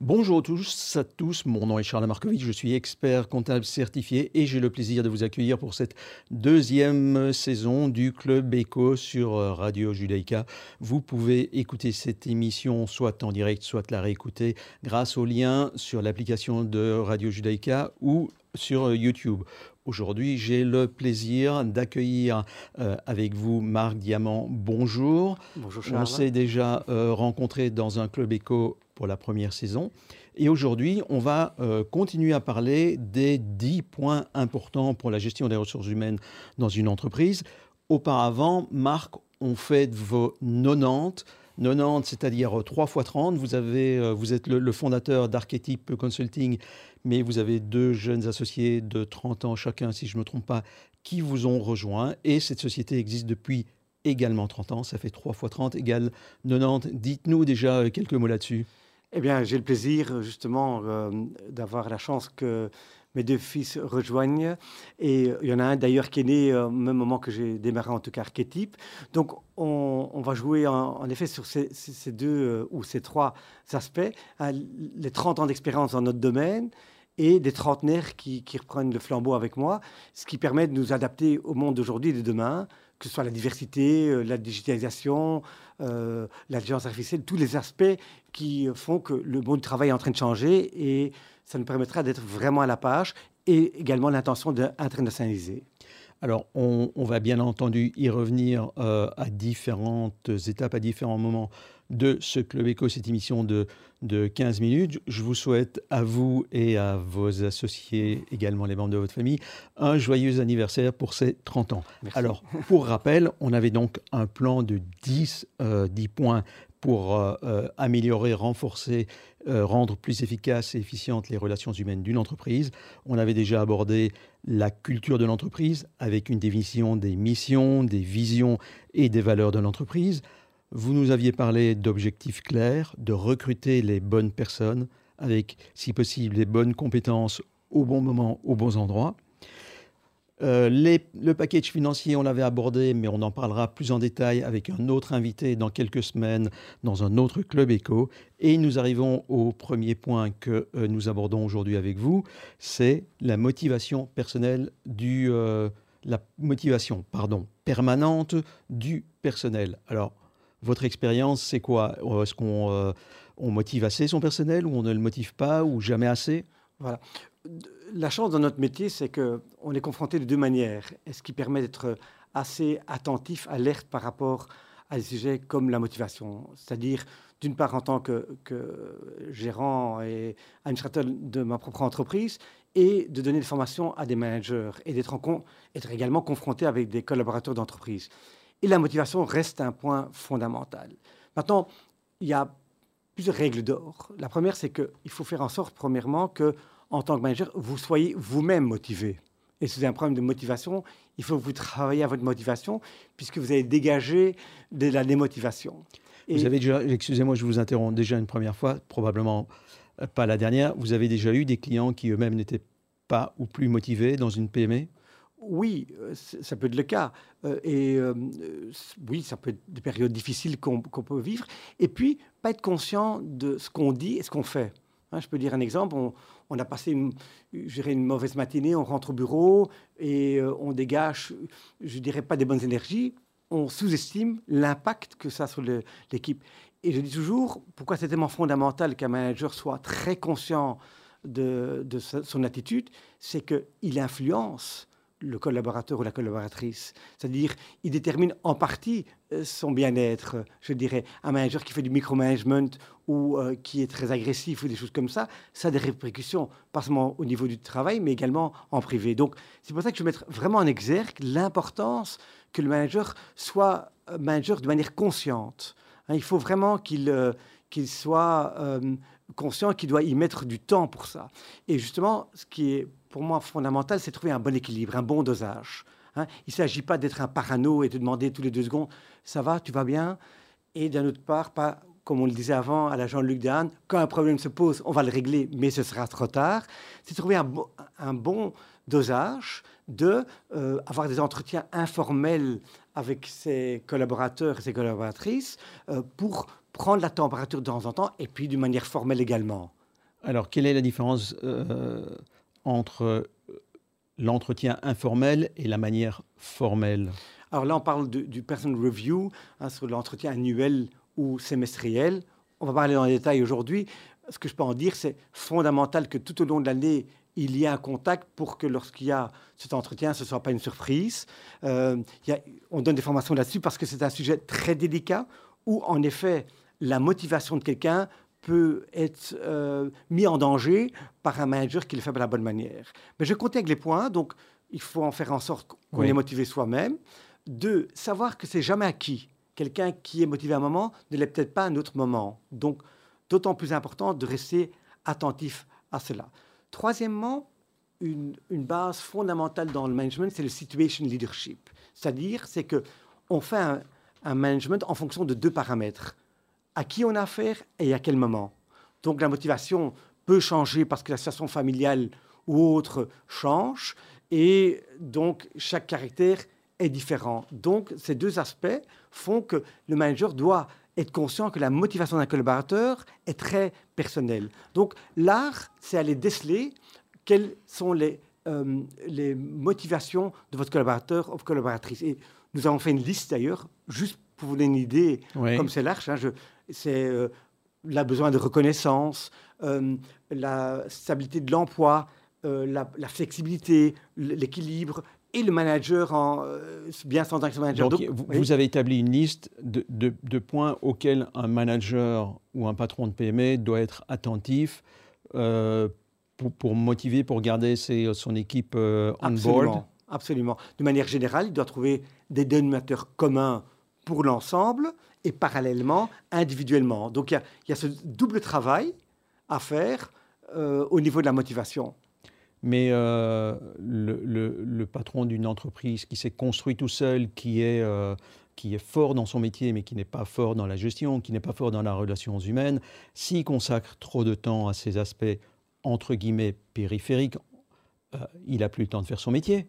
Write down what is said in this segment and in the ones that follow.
Bonjour à tous, à tous, mon nom est Charles Markovitch, je suis expert comptable certifié et j'ai le plaisir de vous accueillir pour cette deuxième saison du Club Echo sur Radio Judaïka. Vous pouvez écouter cette émission soit en direct, soit la réécouter grâce au lien sur l'application de Radio Judaïka ou sur YouTube. Aujourd'hui, j'ai le plaisir d'accueillir euh, avec vous Marc Diamant. Bonjour. Bonjour Charles. On s'est déjà euh, rencontré dans un club éco pour la première saison. Et aujourd'hui, on va euh, continuer à parler des 10 points importants pour la gestion des ressources humaines dans une entreprise. Auparavant, Marc, on fait vos 90. 90, c'est-à-dire 3 fois 30. Vous, avez, vous êtes le, fondateur d'Archetype Consulting mais vous avez deux jeunes associés de 30 ans chacun, si je ne me trompe pas, qui vous ont rejoint. Et cette société existe depuis également 30 ans. Ça fait 3 fois 30 égale 90. Dites-nous déjà quelques mots là-dessus. Eh bien, j'ai le plaisir justement euh, d'avoir la chance que mes deux fils rejoignent. Et il y en a un d'ailleurs qui est né euh, au même moment que j'ai démarré en tout cas Archétype. Donc on, va jouer en, effet sur ces, deux euh, ou ces trois aspects. Les 30 ans d'expérience dans notre domaine et des trentenaires qui, reprennent le flambeau avec moi, ce qui permet de nous adapter au monde d'aujourd'hui et de demain, que ce soit la diversité, euh, la digitalisation, euh, l'intelligence artificielle, tous les aspects qui font que le monde du travail est en train de changer et ça nous permettra d'être vraiment à la page et également l'intention d'internationaliser. Alors, on, va bien entendu y revenir euh, à différentes étapes, à différents moments de ce Club Éco, cette émission de, de 15 minutes. Je vous souhaite à vous et à vos associés, également les membres de votre famille, un joyeux anniversaire pour ces 30 ans. Alors, pour rappel, on avait donc un plan de 10, 10 euh, points pour euh, euh, améliorer, renforcer, euh, rendre plus efficaces et efficientes les relations humaines d'une entreprise. On avait déjà abordé la culture de l'entreprise avec une définition des missions, des visions et des valeurs de l'entreprise. Vous nous aviez parlé d'objectifs clairs, de recruter les bonnes personnes avec, si possible, les bonnes compétences au bon moment, aux bons endroits. Euh, le package financier, on l'avait abordé, mais on en parlera plus en détail avec un autre invité dans quelques semaines dans un autre club éco. Et nous arrivons au premier point que euh, nous abordons aujourd'hui avec vous, c'est la motivation personnelle du, euh, la motivation, pardon, permanente du personnel. Alors, votre expérience, c'est quoi? Est-ce qu'on on motive assez son personnel ou on ne le motive pas ou jamais assez? Voilà la chance dans notre métier, c'est qu'on est confronté de deux manières. Ce qui permet d'être assez attentif, alerte par rapport à des sujets comme la motivation. C'est-à-dire, d'une part, en tant que, gérant et administrateur de ma propre entreprise, et de donner des formations à des managers et d'être être également confronté avec des collaborateurs d'entreprise. Et la motivation reste un point fondamental. Maintenant, il y a plusieurs règles d'or. La première, c'est qu'il faut faire en sorte, premièrement, que en tant que manager, vous soyez vous-même motivé. Et si vous avez un problème de motivation, il faut que vous travaillez à votre motivation, puisque vous avez dégagé de la démotivation. Vous avez déjà, excusez-moi, je vous interromps déjà une première fois, probablement euh, pas la dernière, vous avez déjà eu des clients qui eux-mêmes n'étaient pas ou plus motivés dans une PME oui, euh, ça peut être le cas. Euh, et oui, ça peut être des périodes difficiles qu'on peut vivre. Et puis, pas être conscient de ce qu'on dit et ce qu'on fait. Hein, je peux dire un exemple. On, a passé une, une, mauvaise matinée, on rentre au bureau et euh, on dégage, je dirais pas des bonnes énergies. On sous-estime l'impact que ça a sur l'équipe. Et je dis toujours, pourquoi c'est tellement fondamental qu'un manager soit très conscient de son attitude, c'est qu'il influence le collaborateur ou la collaboratrice. C'est-à-dire, il détermine en partie euh, son bien-être. Je dirais, un manager qui fait du micromanagement ou euh, qui est très agressif ou des choses comme ça, ça a des répercussions, pas seulement au niveau du travail, mais également en privé. Donc, c'est pour ça que je veux mettre vraiment en exergue l'importance que le manager soit euh, manager de manière consciente. Hein, il faut vraiment qu'il qu'il soit conscient qu'il doit y mettre du temps pour ça. Et justement, ce qui est pour moi fondamental, c'est trouver un bon équilibre, un bon dosage. Hein. Il ne s'agit pas d'être un parano et de demander tous les deux secondes ça va, tu vas bien? Et d'un autre part, pas comme on le disait avant à la Jean-Luc Dehaene, quand un problème se pose, on va le régler, mais ce sera trop tard. C'est trouver un, bon dosage de euh, avoir des entretiens informels avec ses collaborateurs et ses collaboratrices euh, pour prendre la température de temps en temps et puis d'une manière formelle également. Alors, quelle est la différence euh, entre l'entretien informel et la manière formelle Alors là, on parle du person review, hein, sur l'entretien annuel ou semestriel. On va parler dans les détails aujourd'hui. Ce que je peux en dire, c'est fondamental que tout au long de l'année, il y ait un contact pour que lorsqu'il y a cet entretien, ce ne soit pas une surprise. Euh, on donne des formations là-dessus parce que c'est un sujet très délicat où, en effet, la motivation de quelqu'un peut être euh, mis en danger par un manager qui le fait de la bonne manière. Mais je compte avec les points, donc il faut en faire en sorte qu'on est motivé soi-même. Deux, savoir que c'est jamais acquis. Quelqu'un qui est motivé à un moment ne l'est peut-être pas à un autre moment. Donc, d'autant plus important de rester attentif à cela. Troisièmement, une, base fondamentale dans le management, c'est le situation leadership. C'est-à-dire, c'est que on fait un, un management en fonction de deux paramètres à qui on a affaire et à quel moment. Donc la motivation peut changer parce que la situation familiale ou autre change et donc chaque caractère est différent. Donc ces deux aspects font que le manager doit être conscient que la motivation d'un collaborateur est très personnelle. Donc l'art, c'est aller déceler quelles sont les, euh, motivations de votre collaborateur ou collaboratrice. Et nous avons fait une liste d'ailleurs, juste pour vous donner une idée, comme c'est large. Hein, c'est euh, le besoin de reconnaissance, euh, la stabilité de l'emploi, euh, la, flexibilité, l'équilibre et le manager en bien s'entendre avec son manager. Donc, vous, avez établi une liste de, points auxquels un manager ou un patron de PME doit être attentif pour, motiver, pour garder son équipe on board. Absolument. De manière générale, il doit trouver des dénominateurs communs pour l'ensemble et parallèlement individuellement. Donc il y, a, ce double travail à faire euh, au niveau de la motivation. Mais euh, le, patron d'une entreprise qui s'est construit tout seul, qui est, euh, qui est fort dans son métier, mais qui n'est pas fort dans la gestion, qui n'est pas fort dans la relations humaines, s'il consacre trop de temps à ces aspects, entre guillemets, périphériques, il n'a plus le temps de faire son métier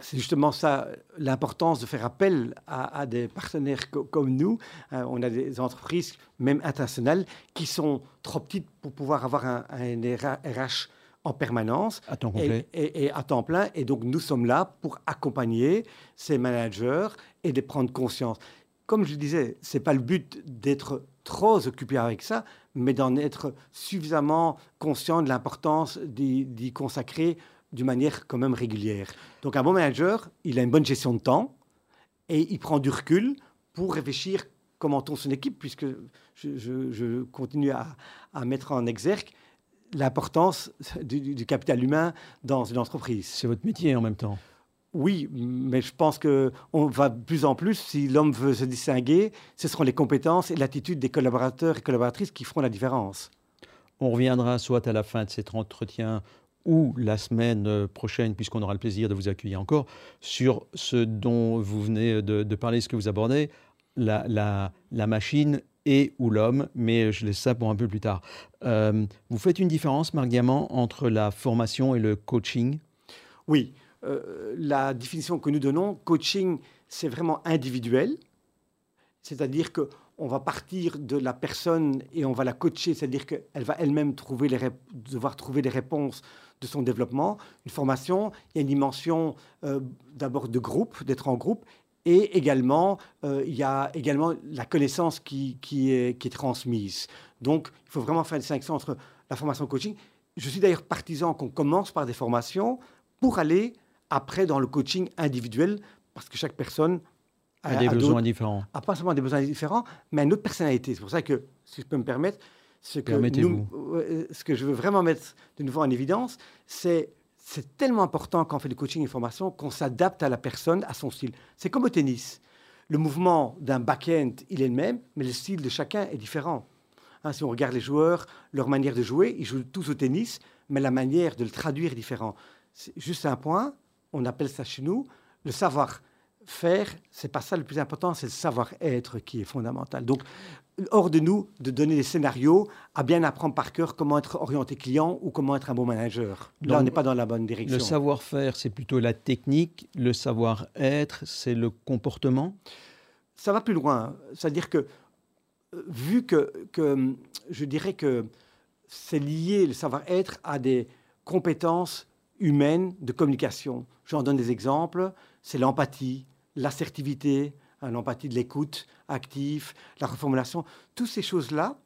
c'est justement ça l'importance de faire appel à, des partenaires comme nous. Euh, on a des entreprises, même internationales, qui sont trop petites pour pouvoir avoir un, RH en permanence. À temps complet. Et, à temps plein. Et donc, nous sommes là pour accompagner ces managers et de prendre conscience. Comme je disais, ce n'est pas le but d'être trop occupé avec ça, mais d'en être suffisamment conscient de l'importance d'y consacrer d'une manière quand même régulière. Donc un bon manager, il a une bonne gestion de temps et il prend du recul pour réfléchir comment tourne son équipe, puisque je, continue à, mettre en exergue l'importance du, capital humain dans une entreprise. C'est votre métier en même temps. Oui, mais je pense qu'on va de plus en plus, si l'homme veut se distinguer, ce seront les compétences et l'attitude des collaborateurs et collaboratrices qui feront la différence. On reviendra soit à la fin de cet entretien ou la semaine euh, prochaine, puisqu'on aura le plaisir de vous accueillir encore, sur ce dont vous venez de, parler, ce que vous abordez, la, machine et ou l'homme, mais je laisse ça pour un peu plus tard. Euh, vous faites une différence, Marc Diamant, entre la formation et le coaching? Oui. Euh, la définition que nous donnons, coaching, c'est vraiment individuel, c'est-à-dire que on va partir de la personne et on va la coacher, c'est-à-dire qu'elle va elle-même trouver les devoir trouver des réponses de son développement. Une formation, il y a une dimension euh, d'abord de groupe, d'être en groupe, et également, euh, il y a également la connaissance qui, qui, est, qui est transmise. Donc, il faut vraiment faire une distinction entre la formation coaching. Je suis d'ailleurs partisan qu'on commence par des formations pour aller après dans le coaching individuel, parce que chaque personne a, des besoins différents. A pas seulement des besoins différents, mais une autre personnalité. C'est pour ça que, si je peux me permettre, ce que, nous, euh, ce que je veux vraiment mettre de nouveau en évidence, c'est c'est tellement important quand on fait du coaching et formation qu'on s'adapte à la personne, à son style. C'est comme au tennis. Le mouvement d'un back-end, il est le même, mais le style de chacun est différent. Hein, si on regarde les joueurs, leur manière de jouer, ils jouent tous au tennis, mais la manière de le traduire est différente. C'est juste un point, on appelle ça chez nous, le savoir faire, c'est pas ça le plus important, c'est le savoir-être qui est fondamental. Donc, hors de nous de donner des scénarios à bien apprendre par cœur comment être orienté client ou comment être un bon manager. Là, on n'est pas dans la bonne direction. Le savoir-faire, c'est plutôt la technique. Le savoir-être, c'est le comportement? Ça va plus loin. C'est-à-dire que, vu que, que je dirais que c'est lié, le savoir-être, à des compétences humaines de communication. J'en donne des exemples. C'est l'empathie, l'assertivité, hein, l'empathie de l'écoute active, la reformulation. Toutes ces choses-là,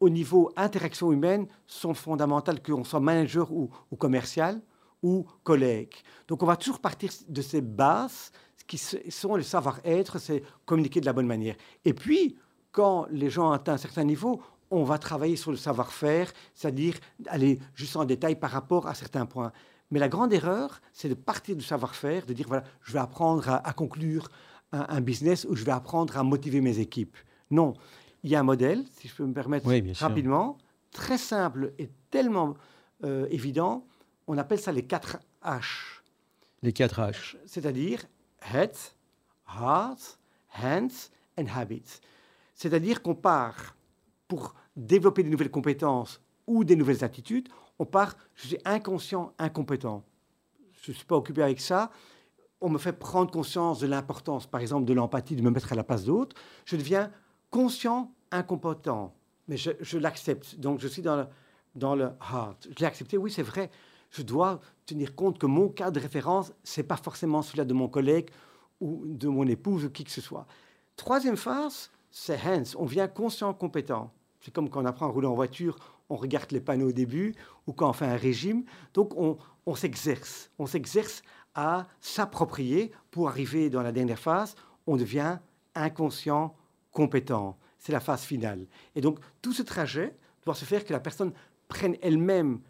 au niveau interaction humaine, sont fondamentales, qu'on soit manager ou, commercial ou collègue. Donc on va toujours partir de ces bases qui sont le savoir-être, c'est communiquer de la bonne manière. Et puis, quand les gens atteignent un certain niveau, on va travailler sur le savoir-faire, c'est-à-dire aller juste en détail par rapport à certains points. Mais la grande erreur, c'est de partir du savoir-faire, de dire, voilà, je vais apprendre à, conclure un, business ou je vais apprendre à motiver mes équipes. Non, il y a un modèle, si je peux me permettre rapidement, très simple et tellement euh, évident, on appelle ça les 4 H. Les 4 H. C'est-à-dire head, heart, hands and habits. C'est-à-dire qu'on part pour développer des nouvelles compétences ou des nouvelles attitudes, on part, je suis inconscient, incompétent. Je ne suis pas occupé avec ça. On me fait prendre conscience de l'importance, par exemple, de l'empathie, de me mettre à la place d'autres. Je deviens conscient, incompétent. Mais je, l'accepte. Donc, je suis dans le, dans le heart. Je l'ai accepté, oui, c'est vrai. Je dois tenir compte que mon cas de référence, ce n'est pas forcément celui de mon collègue ou de mon épouse ou qui que ce soit. Troisième phase, c'est hands. On vient conscient, compétent. C'est comme quand on apprend à rouler en voiture, on regarde les panneaux au début ou quand on fait un régime. Donc on, s'exerce. On s'exerce à s'approprier pour arriver dans la dernière phase. On devient inconscient, compétent. C'est la phase finale. Et donc tout ce trajet doit se faire que la personne prenne elle-même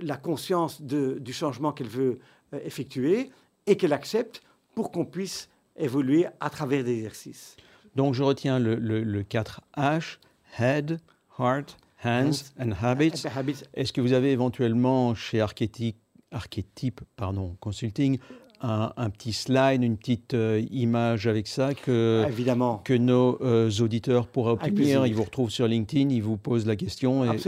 la conscience du changement qu'elle veut euh, effectuer et qu'elle accepte pour qu'on puisse évoluer à travers des exercices. Donc je retiens le, le, 4H, Head, Heart, Hands and Habits. Est-ce que vous avez éventuellement chez Archetype, Archetype pardon, Consulting un, petit slide, une petite euh, image avec ça que, Évidemment. que nos euh, auditeurs pourraient obtenir? Ils vous retrouvent sur LinkedIn, ils vous posent la question et,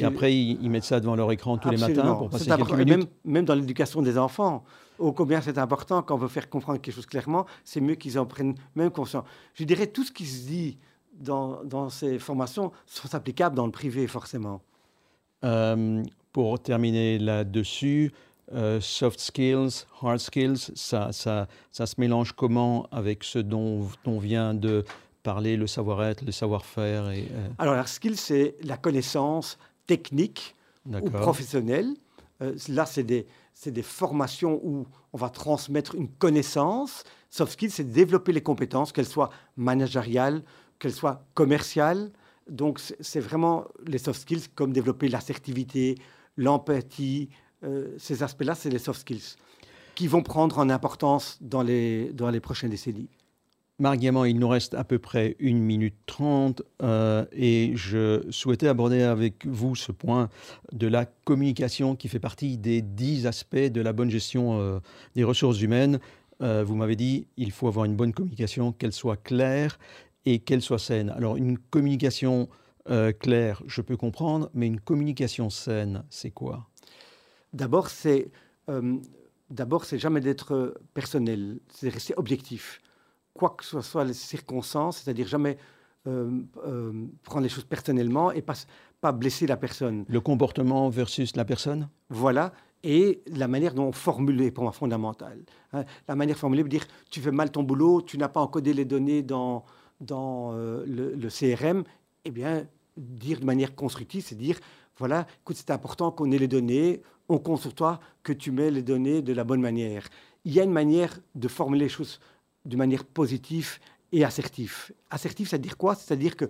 et, après ils, mettent ça devant leur écran tous les matins pour passer quelques minutes. Même, même dans l'éducation des enfants, ô combien c'est important quand on veut faire comprendre quelque chose clairement, c'est mieux qu'ils en prennent même conscience. Je dirais tout ce qui se dit dans, dans ces formations sont applicables dans le privé forcément. Euh, pour terminer là-dessus, euh, soft skills, hard skills, ça, ça, ça, se mélange comment avec ce dont on vient de parler, le savoir-être, le savoir-faire et, euh, Alors, hard skills, c'est la connaissance technique ou professionnelle. là, c'est des, c'est des formations où on va transmettre une connaissance. Soft skills, c'est développer les compétences, qu'elles soient managériales, qu'elles soient commerciales. Donc, c'est vraiment les soft skills comme développer l'assertivité, l'empathie. Euh, ces aspects-là, c'est les soft skills qui vont prendre en importance dans les, dans les prochaines décennies. Marc il nous reste à peu près une minute trente euh, et je souhaitais aborder avec vous ce point de la communication qui fait partie des dix aspects de la bonne gestion euh, des ressources humaines. Vous m'avez dit il faut avoir une bonne communication, qu'elle soit claire et qu'elle soit saine. Alors une communication claire, je peux comprendre, mais une communication saine, c'est quoi? D'abord, c'est d'abord c'est jamais d'être personnel, c'est rester objectif quoi que ce soit les circonstances, c'est-à-dire jamais euh, euh, prendre les choses personnellement et pas, pas blesser la personne. Le comportement versus la personne? Voilà. Et la manière dont on formule est pour moi fondamentale. Hein. La manière formulée veut dire tu fais mal ton boulot, tu n'as pas encodé les données dans, dans euh, le, CRM. Eh bien, dire de manière constructive, c'est dire voilà, écoute, c'est important qu'on ait les données, on compte sur toi que tu mets les données de la bonne manière. Il y a une manière de formuler les choses de manière positive et assertive. Assertif, c'est-à-dire quoi? C'est-à-dire que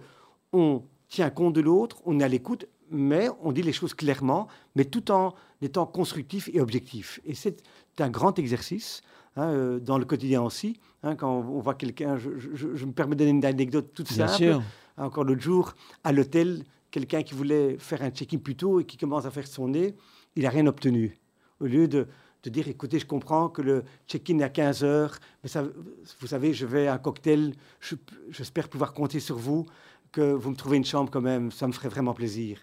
on tient compte de l'autre, on est à l'écoute, mais on dit les choses clairement, mais tout en étant constructif et objectif. Et c'est un grand exercice hein, euh, dans le quotidien aussi. Hein, quand on voit quelqu'un, je, me permets de donner une anecdote toute simple. Encore l'autre jour, à l'hôtel, quelqu'un qui voulait faire un check-in plus tôt et qui commence à faire son nez, il n'a rien obtenu. Au lieu de de dire écoutez, je comprends que le check-in est à 15 heures, mais ça, vous savez, je vais à un cocktail, j'espère pouvoir compter sur vous, que vous me trouvez une chambre quand même, ça me ferait vraiment plaisir.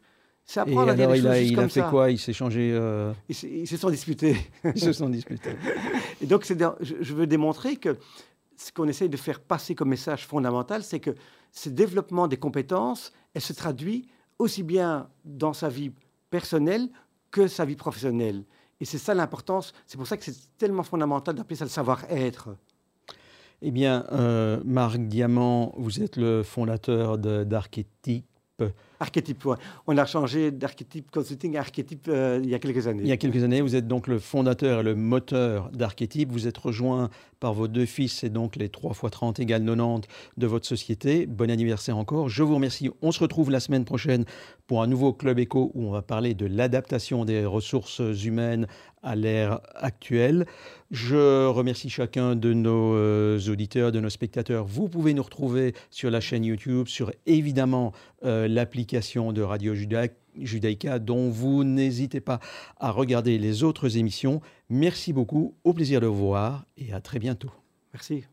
Ça dire les il a, il a fait quoi? Il s'est changé euh... Ils, se sont disputés. Ils se sont disputés. Et donc, je, je veux démontrer que ce qu'on essaye de faire passer comme message fondamental, c'est que ce développement des compétences, elle se traduit aussi bien dans sa vie personnelle que sa vie professionnelle. Et c'est ça l'importance. C'est pour ça que c'est tellement fondamental d'appeler ça le savoir-être. Eh bien, euh, Marc Diamant, vous êtes le fondateur d'Archétype Archétype, on a changé d'archétype consulting à archétype euh, il y a quelques années. Il y a quelques années, vous êtes donc le fondateur et le moteur d'Archétype. Vous êtes rejoint par vos deux fils et donc les 3 x 30 égale 90 de votre société. Bon anniversaire encore. Je vous remercie. On se retrouve la semaine prochaine pour un nouveau Club Éco où on va parler de l'adaptation des ressources humaines à l'ère actuelle. Je remercie chacun de nos euh, auditeurs, de nos spectateurs. Vous pouvez nous retrouver sur la chaîne YouTube, sur évidemment euh, l'application de Radio Judaïka, dont vous n'hésitez pas à regarder les autres émissions. Merci beaucoup, au plaisir de vous voir et à très bientôt. Merci.